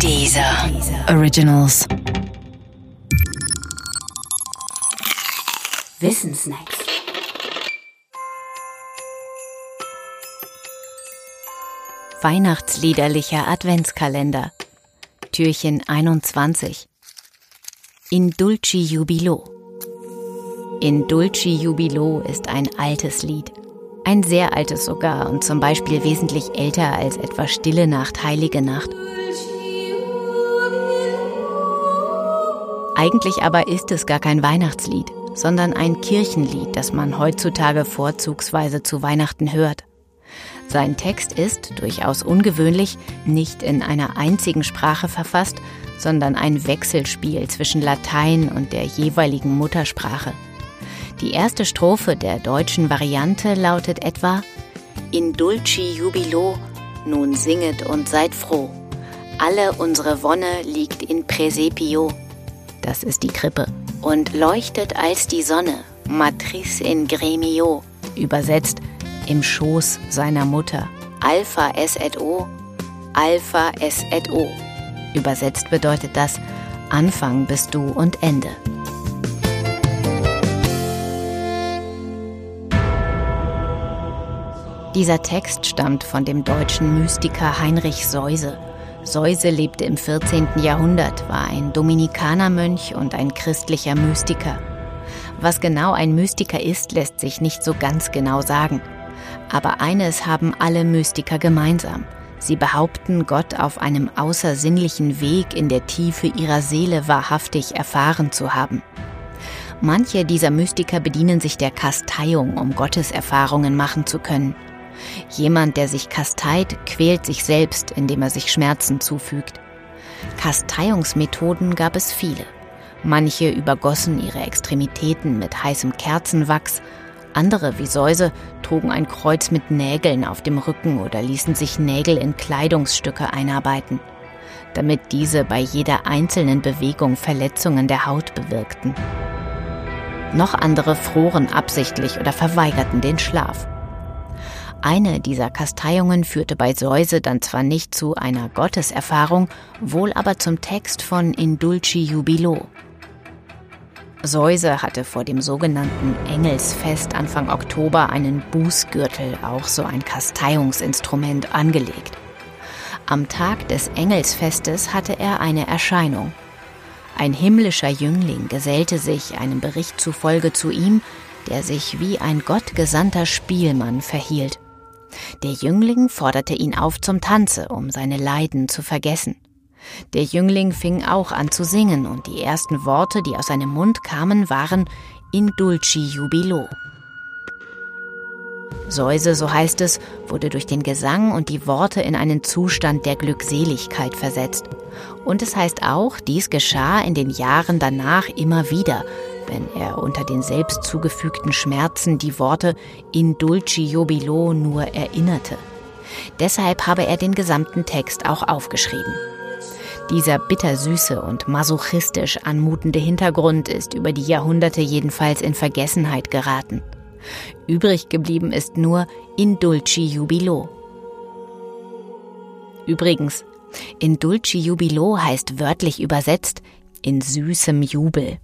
Dieser Originals. Wissensnacks. Weihnachtsliederlicher Adventskalender. Türchen 21. In Dulci Jubilo. In Dulci Jubilo ist ein altes Lied. Ein sehr altes sogar und zum Beispiel wesentlich älter als etwa Stille Nacht, Heilige Nacht. Eigentlich aber ist es gar kein Weihnachtslied, sondern ein Kirchenlied, das man heutzutage vorzugsweise zu Weihnachten hört. Sein Text ist, durchaus ungewöhnlich, nicht in einer einzigen Sprache verfasst, sondern ein Wechselspiel zwischen Latein und der jeweiligen Muttersprache. Die erste Strophe der deutschen Variante lautet etwa In dulci jubilo, nun singet und seid froh. Alle unsere Wonne liegt in Presepio. Das ist die Krippe. Und leuchtet als die Sonne, Matris in gremio. Übersetzt im Schoß seiner Mutter. Alpha S et O, Alpha S et O. Übersetzt bedeutet das Anfang bist du und Ende. Dieser Text stammt von dem deutschen Mystiker Heinrich Seuse. Seuse lebte im 14. Jahrhundert, war ein Dominikanermönch und ein christlicher Mystiker. Was genau ein Mystiker ist, lässt sich nicht so ganz genau sagen. Aber eines haben alle Mystiker gemeinsam. Sie behaupten, Gott auf einem außersinnlichen Weg in der Tiefe ihrer Seele wahrhaftig erfahren zu haben. Manche dieser Mystiker bedienen sich der Kasteiung, um Gotteserfahrungen machen zu können. Jemand, der sich kasteit, quält sich selbst, indem er sich Schmerzen zufügt. Kasteiungsmethoden gab es viele. Manche übergossen ihre Extremitäten mit heißem Kerzenwachs, andere, wie Säuse, trugen ein Kreuz mit Nägeln auf dem Rücken oder ließen sich Nägel in Kleidungsstücke einarbeiten, damit diese bei jeder einzelnen Bewegung Verletzungen der Haut bewirkten. Noch andere froren absichtlich oder verweigerten den Schlaf. Eine dieser Kasteiungen führte bei Säuse dann zwar nicht zu einer Gotteserfahrung, wohl aber zum Text von Indulci Jubilo. Säuse hatte vor dem sogenannten Engelsfest Anfang Oktober einen Bußgürtel, auch so ein Kasteiungsinstrument, angelegt. Am Tag des Engelsfestes hatte er eine Erscheinung. Ein himmlischer Jüngling gesellte sich einem Bericht zufolge zu ihm, der sich wie ein gottgesandter Spielmann verhielt. Der Jüngling forderte ihn auf zum Tanze, um seine Leiden zu vergessen. Der Jüngling fing auch an zu singen, und die ersten Worte, die aus seinem Mund kamen, waren In dulci jubilo. Säuse, so heißt es, wurde durch den Gesang und die Worte in einen Zustand der Glückseligkeit versetzt. Und es heißt auch, dies geschah in den Jahren danach immer wieder, wenn er unter den selbst zugefügten Schmerzen die Worte in dulci jubilo nur erinnerte. Deshalb habe er den gesamten Text auch aufgeschrieben. Dieser bittersüße und masochistisch anmutende Hintergrund ist über die Jahrhunderte jedenfalls in Vergessenheit geraten. Übrig geblieben ist nur in dulci jubilo. Übrigens, in dulci jubilo heißt wörtlich übersetzt in süßem Jubel.